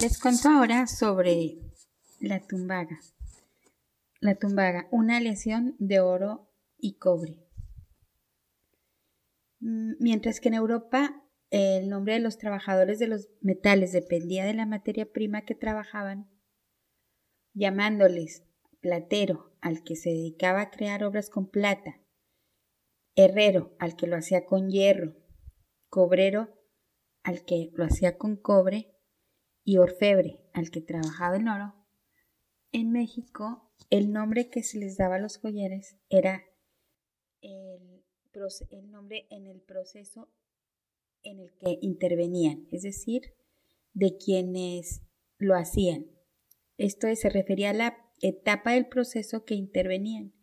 Les cuento ahora sobre la tumbaga. La tumbaga, una aleación de oro y cobre. Mm, mientras que en Europa el nombre de los trabajadores de los metales dependía de la materia prima que trabajaban, llamándoles platero al que se dedicaba a crear obras con plata, herrero al que lo hacía con hierro, cobrero al que lo hacía con cobre y orfebre al que trabajaba en oro. En México el nombre que se les daba a los joyeres era el, el nombre en el proceso en el que intervenían, es decir, de quienes lo hacían. Esto se refería a la etapa del proceso que intervenían.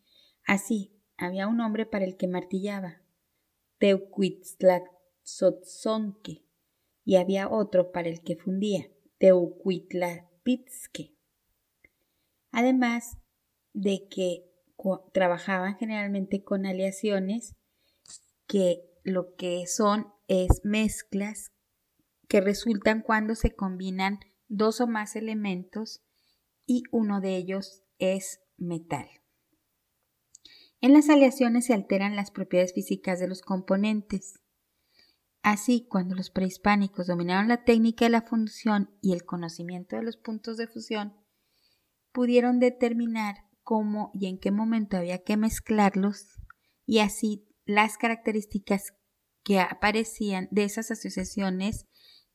Así, había un hombre para el que martillaba, Teucuitzlazotzonque, y había otro para el que fundía, Teucuitlapizque. Además de que trabajaban generalmente con aleaciones que lo que son es mezclas que resultan cuando se combinan dos o más elementos y uno de ellos es metal. En las aleaciones se alteran las propiedades físicas de los componentes. Así, cuando los prehispánicos dominaron la técnica de la función y el conocimiento de los puntos de fusión, pudieron determinar cómo y en qué momento había que mezclarlos y así las características que aparecían de esas asociaciones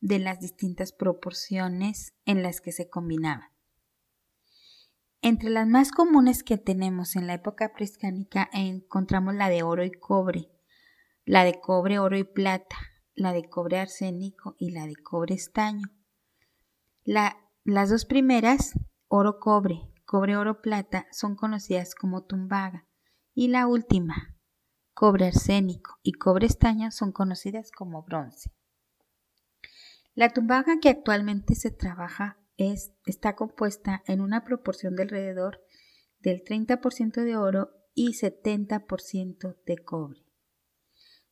de las distintas proporciones en las que se combinaban. Entre las más comunes que tenemos en la época prehispánica encontramos la de oro y cobre, la de cobre, oro y plata, la de cobre arsénico y la de cobre estaño. las dos primeras, oro-cobre, cobre-oro plata, son conocidas como tumbaga y la última, cobre arsénico y cobre estaño son conocidas como bronce. La tumbaga que actualmente se trabaja está compuesta en una proporción de alrededor del 30% de oro y 70% de cobre.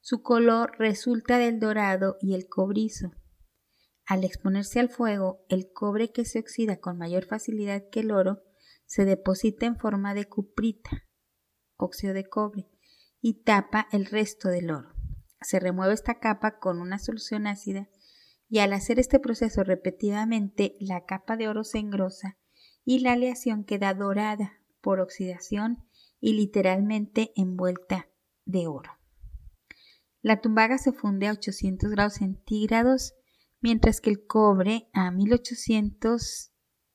Su color resulta del dorado y el cobrizo. Al exponerse al fuego, el cobre que se oxida con mayor facilidad que el oro se deposita en forma de cuprita, óxido de cobre, y tapa el resto del oro. Se remueve esta capa con una solución ácida y al hacer este proceso repetidamente la capa de oro se engrosa y la aleación queda dorada por oxidación y literalmente envuelta de oro. La tumbaga se funde a 800 grados centígrados, mientras que el cobre a 1800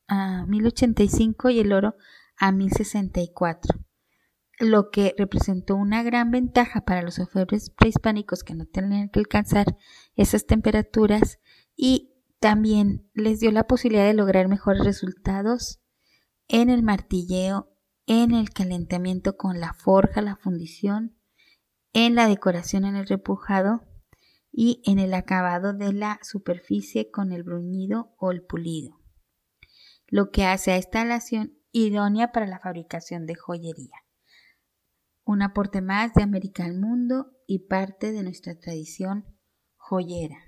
a 1085 y el oro a 1064, lo que representó una gran ventaja para los orfebres prehispánicos que no tenían que alcanzar esas temperaturas y también les dio la posibilidad de lograr mejores resultados en el martilleo, en el calentamiento con la forja, la fundición, en la decoración en el repujado y en el acabado de la superficie con el bruñido o el pulido, lo que hace a esta alación idónea para la fabricación de joyería. Un aporte más de América al mundo y parte de nuestra tradición joyera.